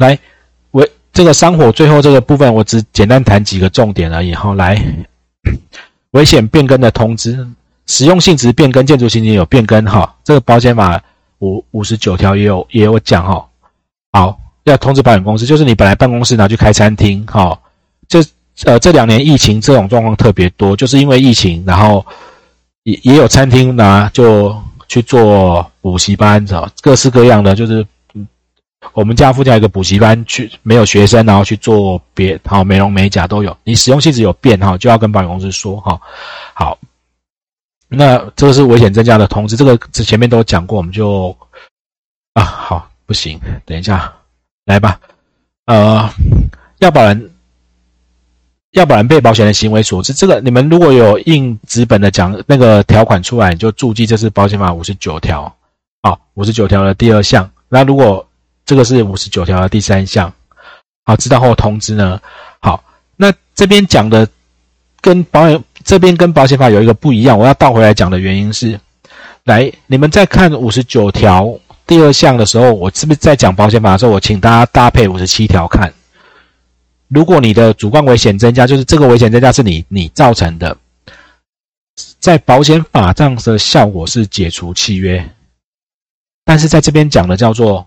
来，危这个山火最后这个部分，我只简单谈几个重点而已。好，来，危险变更的通知，使用性质变更，建筑情形有变更哈。这个保险法五五十九条也有也有讲哈。好，要通知保险公司，就是你本来办公室拿去开餐厅哈。这呃这两年疫情这种状况特别多，就是因为疫情，然后也也有餐厅拿就去做补习班，知道各式各样的就是。我们家附近有一个补习班，去没有学生，然后去做别好美容美甲都有。你使用性质有变哈，就要跟保险公司说哈。好，那这个是危险增加的通知，这个前面都讲过，我们就啊好不行，等一下来吧。呃，要保人要保人被保险的行为所致，这个你们如果有硬纸本的讲那个条款出来，你就注记这是保险法五十九条啊，五十九条的第二项。那如果这个是五十九条的第三项，好，知道后通知呢？好，那这边讲的跟保险这边跟保险法有一个不一样，我要倒回来讲的原因是，来，你们在看五十九条第二项的时候，我是不是在讲保险法的时候，我请大家搭配五十七条看？如果你的主观危险增加，就是这个危险增加是你你造成的，在保险法上的效果是解除契约，但是在这边讲的叫做。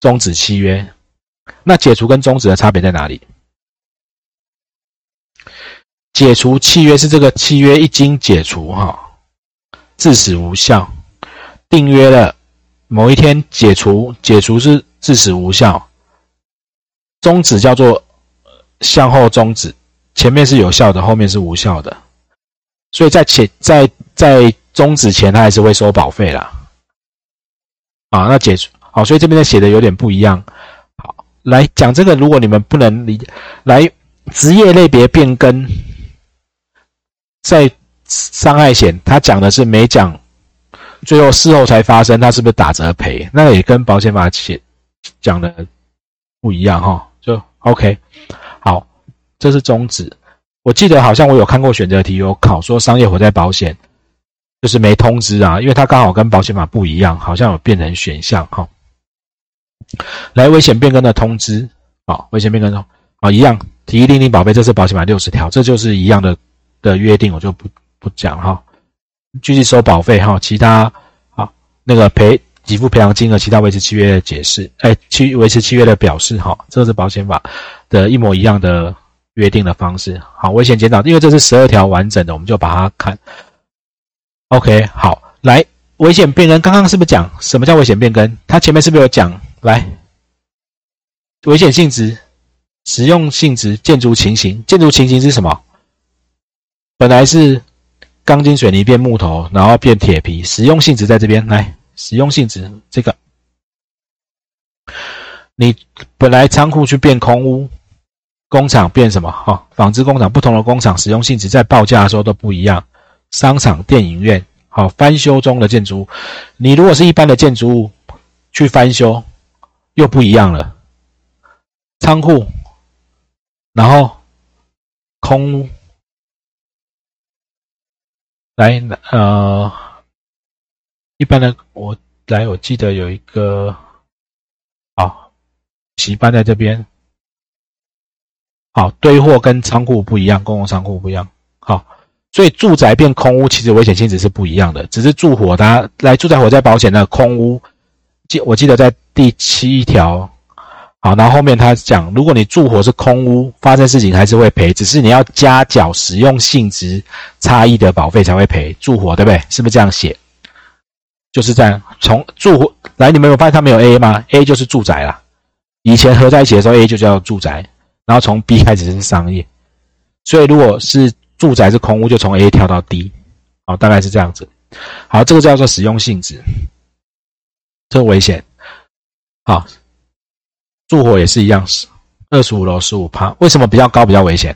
终止契约，那解除跟终止的差别在哪里？解除契约是这个契约一经解除，哈，自始无效。订约了某一天解除，解除是自始无效。终止叫做向后终止，前面是有效的，后面是无效的。所以在前在在终止前，他还是会收保费啦。啊，那解除。好，所以这边的写的有点不一样。好，来讲这个，如果你们不能理，来职业类别变更，在伤害险，他讲的是没讲，最后事后才发生，他是不是打折赔？那也跟保险法写讲的不一样哈。就 OK，好，这是终止。我记得好像我有看过选择题，有考说商业火灾保险就是没通知啊，因为它刚好跟保险法不一样，好像有变成选项哈。来危险变更的通知，啊，危险变更中，啊，一样提议另领保费，这是保险法六十条，这就是一样的的约定，我就不不讲哈。继续收保费哈，其他啊那个赔给付赔偿金额，其他维持契约的解释，哎，去维持契约的表示哈，这是保险法的一模一样的约定的方式。好，危险减少，因为这是十二条完整的，我们就把它看。OK，好，来危险变更，刚刚是不是讲什么叫危险变更？它前面是不是有讲？来，危险性质、使用性质、建筑情形。建筑情形是什么？本来是钢筋水泥变木头，然后变铁皮。使用性质在这边，来，使用性质这个，你本来仓库去变空屋，工厂变什么？哈，纺织工厂，不同的工厂使用性质在报价的时候都不一样。商场、电影院，好，翻修中的建筑物，你如果是一般的建筑物去翻修。又不一样了，仓库，然后空屋，来，呃，一般的我来，我记得有一个，好，洗班在这边，好，堆货跟仓库不一样，公共仓库不一样，好，所以住宅变空屋，其实危险性质是不一样的，只是住火，大家来住宅火灾保险的空屋。记我记得在第七条，好，然后后面他讲，如果你住火是空屋，发生事情还是会赔，只是你要加缴使用性质差异的保费才会赔。住火对不对？是不是这样写？就是这样。从住火来，你们有发现他没有 A 吗？A 就是住宅啦。以前合在一起的时候，A 就叫住宅，然后从 B 开始是商业。所以如果是住宅是空屋，就从 A 跳到 D，好，大概是这样子。好，这个叫做使用性质。这危险，好，住火也是一样，二十五楼十五趴，为什么比较高比较危险？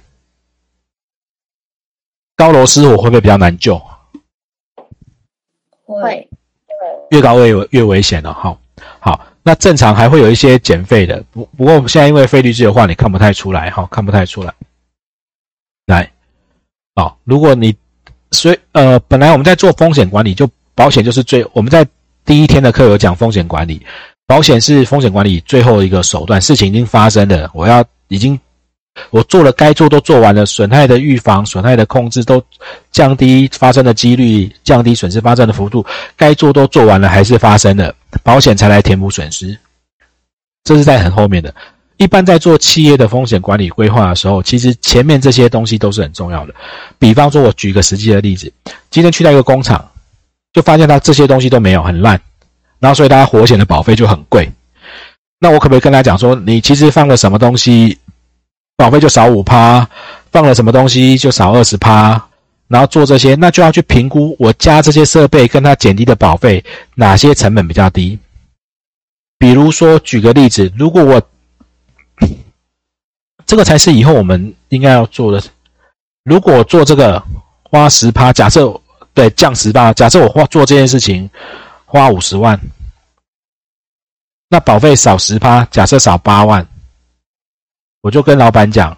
高楼失火会不会比较难救？会，越高越越危险了。好，好，那正常还会有一些减费的，不不过现在因为费率制的话，你看不太出来，哈，看不太出来。来，好，如果你所以呃，本来我们在做风险管理，就保险就是最我们在。第一天的课有讲风险管理，保险是风险管理最后一个手段，事情已经发生了，我要已经我做了该做都做完了，损害的预防、损害的控制都降低发生的几率，降低损失发生的幅度，该做都做完了，还是发生了，保险才来填补损失。这是在很后面的。一般在做企业的风险管理规划的时候，其实前面这些东西都是很重要的。比方说，我举个实际的例子，今天去到一个工厂，就发现他这些东西都没有，很烂。然后，所以大家火险的保费就很贵。那我可不可以跟他讲说，你其实放了什么东西，保费就少五趴；放了什么东西就少二十趴。然后做这些，那就要去评估我加这些设备跟他减低的保费，哪些成本比较低？比如说，举个例子，如果我这个才是以后我们应该要做的。如果做这个花十趴，假设对降十趴，假设我花做这件事情。花五十万，那保费少十趴，假设少八万，我就跟老板讲，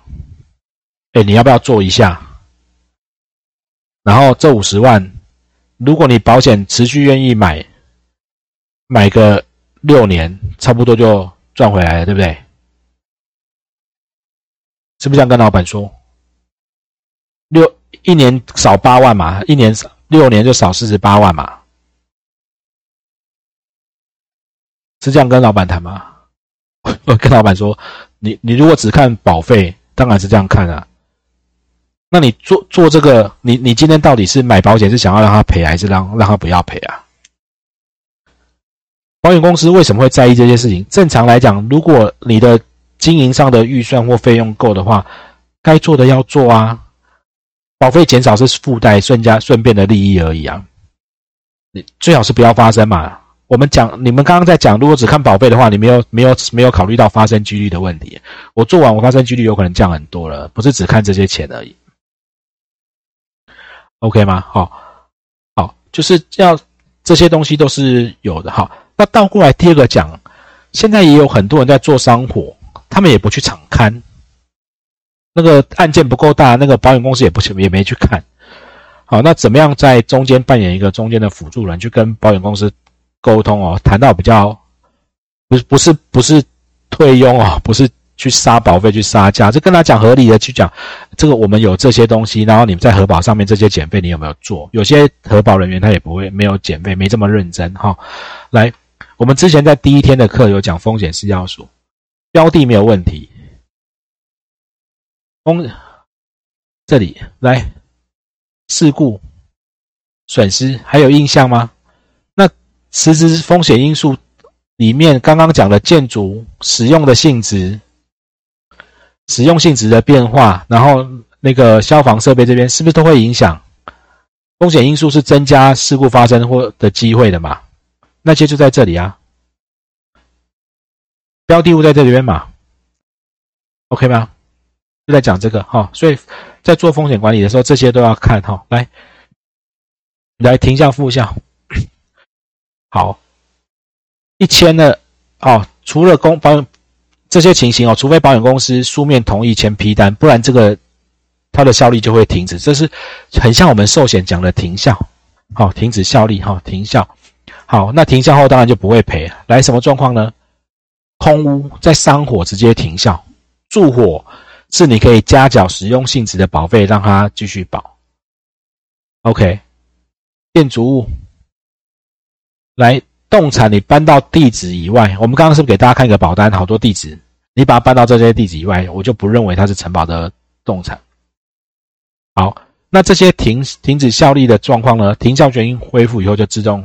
哎，你要不要做一下？然后这五十万，如果你保险持续愿意买，买个六年，差不多就赚回来了，对不对？是不是这样跟老板说？六一年少八万嘛，一年少六年就少四十八万嘛。是这样跟老板谈吗？我 跟老板说，你你如果只看保费，当然是这样看啊。那你做做这个，你你今天到底是买保险是想要让他赔，还是让让他不要赔啊？保险公司为什么会在意这些事情？正常来讲，如果你的经营上的预算或费用够的话，该做的要做啊。保费减少是附带顺加顺便的利益而已啊。你最好是不要发生嘛。我们讲，你们刚刚在讲，如果只看保费的话，你没有没有没有考虑到发生几率的问题。我做完，我发生几率有可能降很多了，不是只看这些钱而已。OK 吗？好，好，就是要这些东西都是有的。好，那倒过来第二个讲，现在也有很多人在做商火，他们也不去场刊，那个案件不够大，那个保险公司也不去，也没去看。好，那怎么样在中间扮演一个中间的辅助人，去跟保险公司？沟通哦，谈到比较不是不是不是退佣哦，不是去杀保费去杀价，就跟他讲合理的去讲，这个我们有这些东西，然后你们在核保上面这些减费你有没有做？有些核保人员他也不会没有减费，没这么认真哈。来，我们之前在第一天的课有讲风险是要素，标的没有问题，风这里来事故损失还有印象吗？实质风险因素里面，刚刚讲的建筑使用的性质、使用性质的变化，然后那个消防设备这边是不是都会影响？风险因素是增加事故发生或的机会的嘛？那些就在这里啊，标的物在这里边嘛，OK 吗？就在讲这个哈，所以在做风险管理的时候，这些都要看哈。来，来停下负效。好，一签了哦，除了公保这些情形哦，除非保险公司书面同意签批单，不然这个它的效力就会停止。这是很像我们寿险讲的停效，好，停止效力哈，停效。好，那停效后当然就不会赔。来什么状况呢？空屋在山火直接停效，住火是你可以加缴使用性质的保费，让它继续保。OK，建筑物。来，动产你搬到地址以外，我们刚刚是不是给大家看一个保单，好多地址，你把它搬到这些地址以外，我就不认为它是承保的动产。好，那这些停停止效力的状况呢？停效原因恢复以后就自动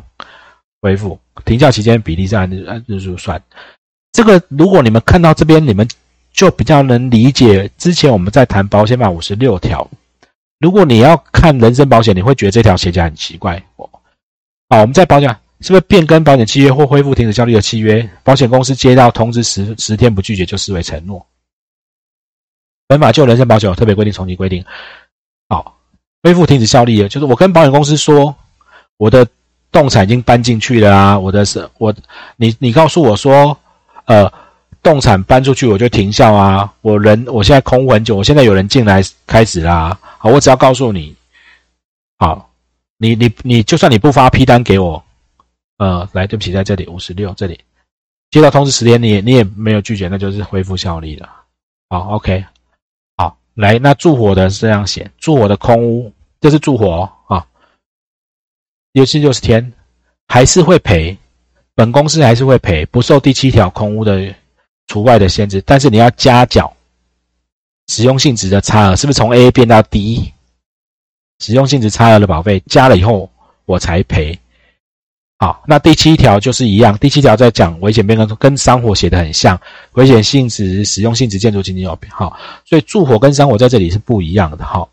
恢复，停效期间比例是按日按日数算。这个如果你们看到这边，你们就比较能理解。之前我们在谈保险法五十六条，如果你要看人身保险，你会觉得这条写起来很奇怪。好，我们在保险。是不是变更保险契约或恢复停止效力的契约？保险公司接到通知十十天不拒绝就视为承诺。本法就人身保险有特别规定，重新规定。好，恢复停止效力，就是我跟保险公司说，我的动产已经搬进去了啊，我的是，我你你告诉我说，呃，动产搬出去我就停效啊，我人我现在空很久，我现在有人进来开始啦。好，我只要告诉你，好，你你你就算你不发批单给我。呃，来，对不起，在这里五十六这里，接到通知十天，你也你也没有拒绝，那就是恢复效力了。好，OK，好，来，那住火的是这样写，住火的空屋，这是住火哦啊，有期六十天，还是会赔，本公司还是会赔，不受第七条空屋的除外的限制，但是你要加缴使用性质的差额，是不是从 A 变到 D？使用性质差额的保费加了以后，我才赔。好，那第七条就是一样。第七条在讲危险变更，跟商火写的很像。危险性质、使用性质、建筑经济有好，所以住火跟商火在这里是不一样的。好，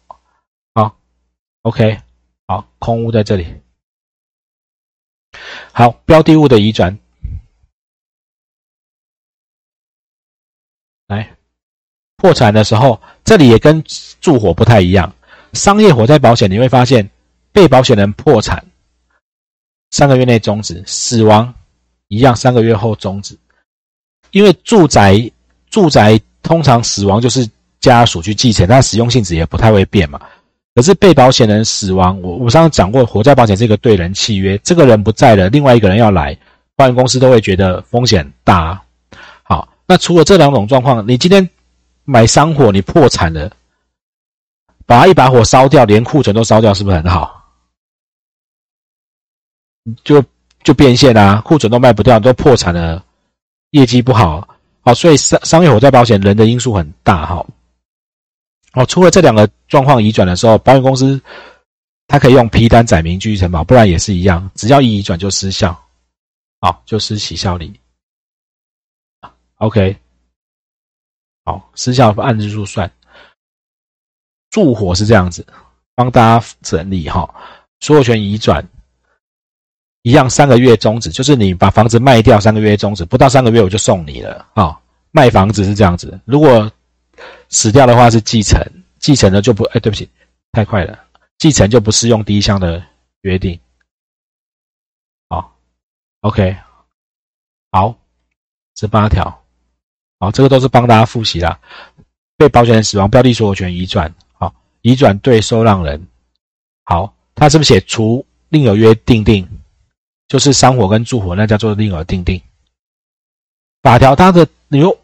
好，OK，好，空屋在这里。好，标的物的移转，来，破产的时候，这里也跟住火不太一样。商业火灾保险你会发现，被保险人破产三个月内终止，死亡一样三个月后终止。因为住宅住宅通常死亡就是家属去继承，它使用性质也不太会变嘛。可是被保险人死亡，我我上次讲过，火灾保险是一个对人契约，这个人不在了，另外一个人要来，保险公司都会觉得风险大。好，那除了这两种状况，你今天买商火，你破产了。把它一把火烧掉，连库存都烧掉，是不是很好？就就变现啊，库存都卖不掉，都破产了，业绩不好，好，所以商商业火灾保险人的因素很大，哈。哦，除了这两个状况移转的时候，保险公司它可以用批单载明继续承保，不然也是一样，只要一移转就失效，好，就失起效力。OK，好，失效按日数算。助火是这样子，帮大家整理哈，所有权移转一样，三个月终止，就是你把房子卖掉，三个月终止，不到三个月我就送你了啊。卖房子是这样子，如果死掉的话是继承，继承的就不，哎，对不起，太快了，继承就不适用第一项的约定。好，OK，好，十八条，好，这个都是帮大家复习啦。被保险人死亡，标的所有权移转。好移转对受让人，好，他是不是写除另有约定定，就是商火跟住火，那叫做另额定定。法条它的，你又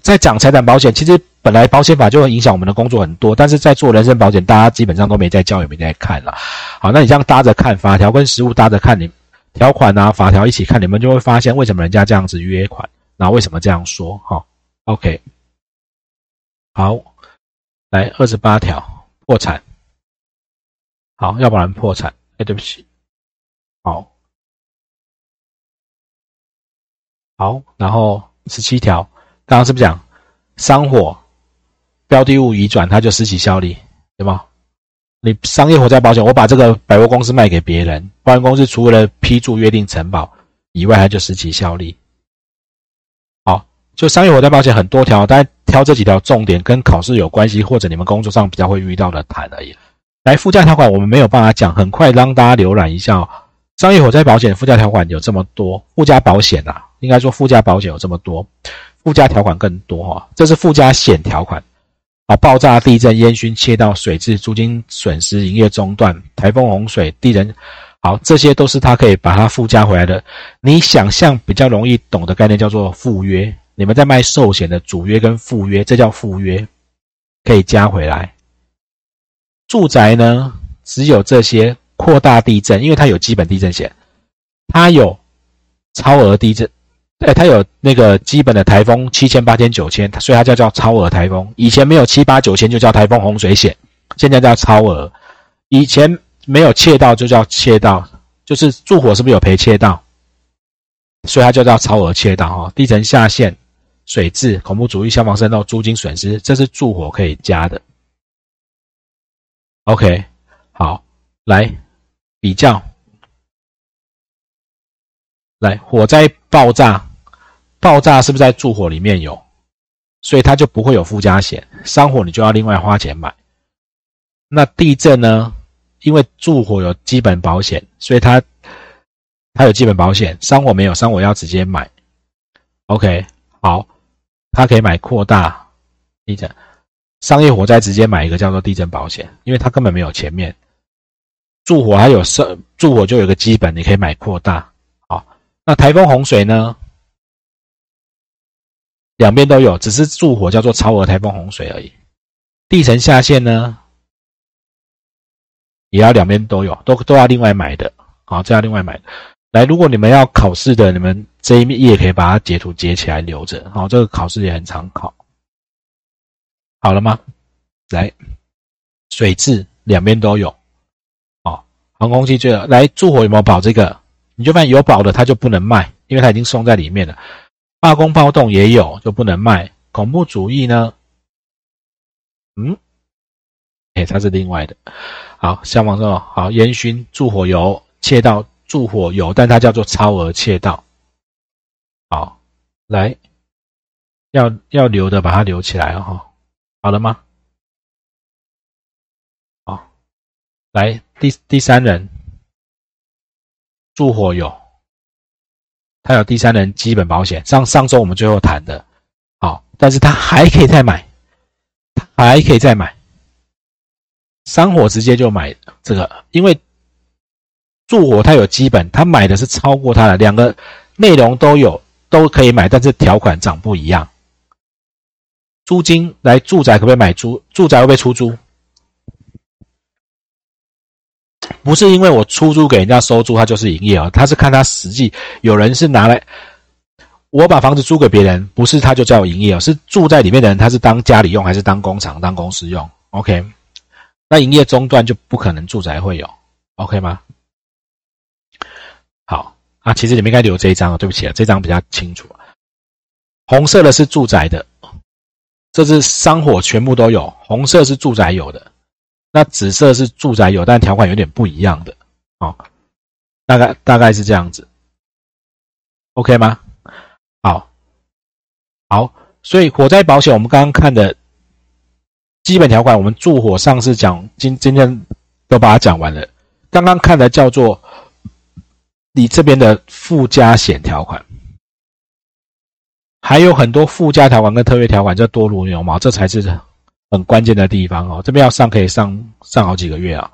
在讲财产保险，其实本来保险法就会影响我们的工作很多，但是在做人身保险，大家基本上都没在教，也没在看了。好，那你这样搭着看法条跟实物搭着看，你条款啊法条一起看，你们就会发现为什么人家这样子约款，然后为什么这样说？哈，OK，好，来二十八条。破产，好，要不然破产。哎，对不起，好，好，然后十七条，刚刚是不是讲商火标的物移转，它就失去效力，对吗？你商业火灾保险，我把这个百货公司卖给别人，保险公司除了批注约定承保以外，它就失去效力。好，就商业火灾保险很多条，但。挑这几条重点跟考试有关系，或者你们工作上比较会遇到的谈而已。来，附加条款我们没有办法讲，很快让大家浏览一下哦。商业火灾保险附加条款有这么多，附加保险啊，应该说附加保险有这么多，附加条款更多哈。这是附加险条款啊，爆炸、地震、烟熏、切到、水质、租金损失、营业中断、台风、洪水、地震，好，这些都是它可以把它附加回来的。你想象比较容易懂的概念叫做附约。你们在卖寿险的主约跟附约，这叫附约，可以加回来。住宅呢，只有这些扩大地震，因为它有基本地震险，它有超额地震，哎，它有那个基本的台风七千、八千、九千，所以它叫叫超额台风。以前没有七八九千就叫台风洪水险，现在叫超额。以前没有窃盗就叫窃盗，就是住火是不是有赔窃盗？所以它就叫超额窃盗哈，地层下陷。水质、恐怖主义、消防渗漏、租金损失，这是住火可以加的。OK，好，来比较，来火灾爆炸，爆炸是不是在住火里面有？所以它就不会有附加险，山火你就要另外花钱买。那地震呢？因为住火有基本保险，所以它它有基本保险，山火没有，山火要直接买。OK，好。他可以买扩大地震商业火灾，直接买一个叫做地震保险，因为他根本没有前面住火还有设住火就有个基本，你可以买扩大。好，那台风洪水呢？两边都有，只是助火叫做超额台风洪水而已。地层下陷呢，也要两边都有，都都要另外买的。好，这要另外买。来，如果你们要考试的，你们这一页可以把它截图截起来留着。好，这个考试也很常考。好了吗？来，水质两边都有。哦，航空器最来助火有没有保这个？你就发现有保的，它就不能卖，因为它已经送在里面了。罢工暴动也有，就不能卖。恐怖主义呢？嗯，哎，它是另外的。好，消防说好，烟熏助火油窃盗助火油，但它叫做超额窃盗。好，来，要要留的把它留起来哈。好了吗？好，来第第三人。助火油，他有第三人基本保险，上上周我们最后谈的，好，但是他还可以再买，还可以再买，山火直接就买这个，因为助火他有基本，他买的是超过他的两个内容都有，都可以买，但是条款长不一样。租金来住宅可不可以买租？住宅会不会出租？不是因为我出租给人家收租，他就是营业哦。他是看他实际有人是拿来，我把房子租给别人，不是他就叫营业哦，是住在里面的人，他是当家里用还是当工厂、当公司用？OK，那营业中断就不可能住宅会有，OK 吗？好啊，其实你们应该留这一张啊，对不起啊，这张比较清楚。红色的是住宅的，这是商火全部都有，红色是住宅有的。那紫色是住宅有，但条款有点不一样的，哦，大概大概是这样子，OK 吗？好，好，所以火灾保险我们刚刚看的基本条款，我们住火上次讲，今今天都把它讲完了。刚刚看的叫做你这边的附加险条款，还有很多附加条款跟特约条款，这多如牛毛，这才是。很关键的地方哦，这边要上可以上上好几个月啊。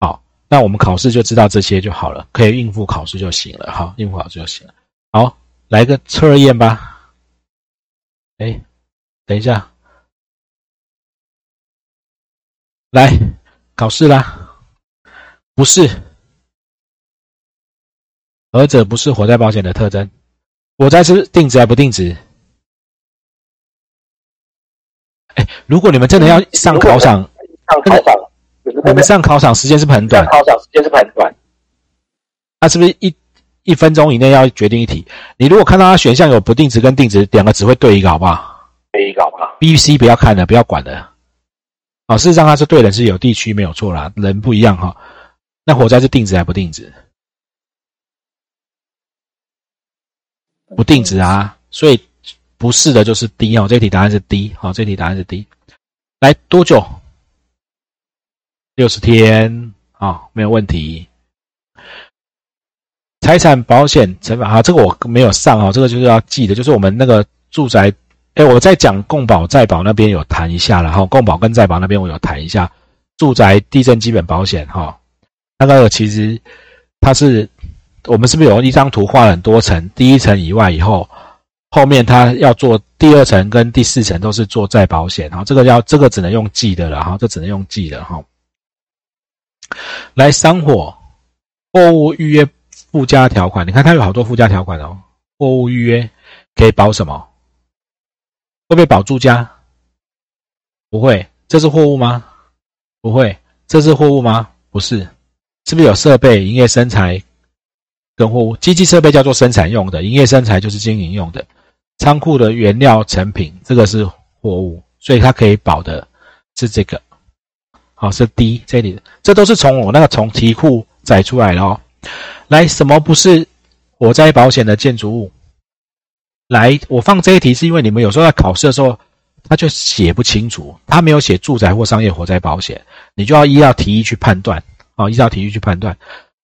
好，那我们考试就知道这些就好了，可以应付考试就行了。好，应付考试就行了。好，来个测验吧。哎，等一下，来考试啦。不是，何者不是火灾保险的特征？火灾是定值还不定值？如果你们真的要上考场，上考场，你们上考场时间是不是很短？考场时间是不是很短？那是不是一一分钟以内要决定一题？你如果看到它选项有不定值跟定值，两个只会对一个，好不好？对一个，好不好？B、C 不要看了，不要管了。好，事实上它是对的，是有地区没有错啦，人不一样哈。那火灾是定值还不定值？不定值啊，所以。不是的，就是 D 哦。这题答案是 D，好，这题答案是 D。来多久？六十天啊，没有问题。财产保险惩罚啊，这个我没有上哦，这个就是要记的，就是我们那个住宅。哎，我在讲共保再保那边有谈一下了哈，共保跟再保那边我有谈一下。住宅地震基本保险哈，那个其实它是我们是不是有一张图画了很多层？第一层以外以后。后面他要做第二层跟第四层都是做再保险，哈，这个要这个只能用记的了，哈，这只能用记的，哈。来，商火货物预约附加条款，你看它有好多附加条款哦。货物预约可以保什么？会不会保住家？不会。这是货物吗？不会。这是货物吗？不是。是不是有设备、营业、生产跟货物？机器设备叫做生产用的，营业、生产就是经营用的。仓库的原料成品，这个是货物，所以它可以保的是这个，好是 D 这里，这都是从我那个从题库载出来的哦。来，什么不是火灾保险的建筑物？来，我放这一题是因为你们有时候在考试的时候，他就写不清楚，他没有写住宅或商业火灾保险，你就要依照题意去判断，好，依照题意去判断，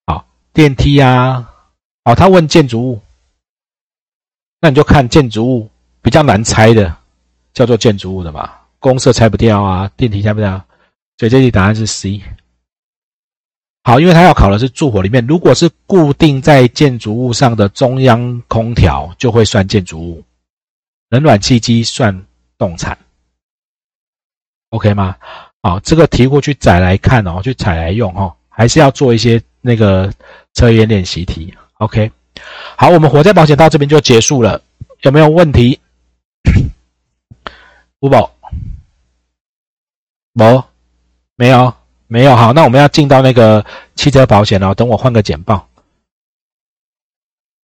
好，电梯啊，好，他问建筑物。那你就看建筑物比较难拆的，叫做建筑物的嘛，公厕拆不掉啊，电梯拆不掉，所以这题答案是 C。好，因为它要考的是住火里面，如果是固定在建筑物上的中央空调，就会算建筑物。冷暖气机算动产，OK 吗？好，这个题过去载来看哦，去采来用哦，还是要做一些那个测验练习题，OK。好，我们火灾保险到这边就结束了，有没有问题？吴宝，没，没有，没有。好，那我们要进到那个汽车保险了，等我换个简报。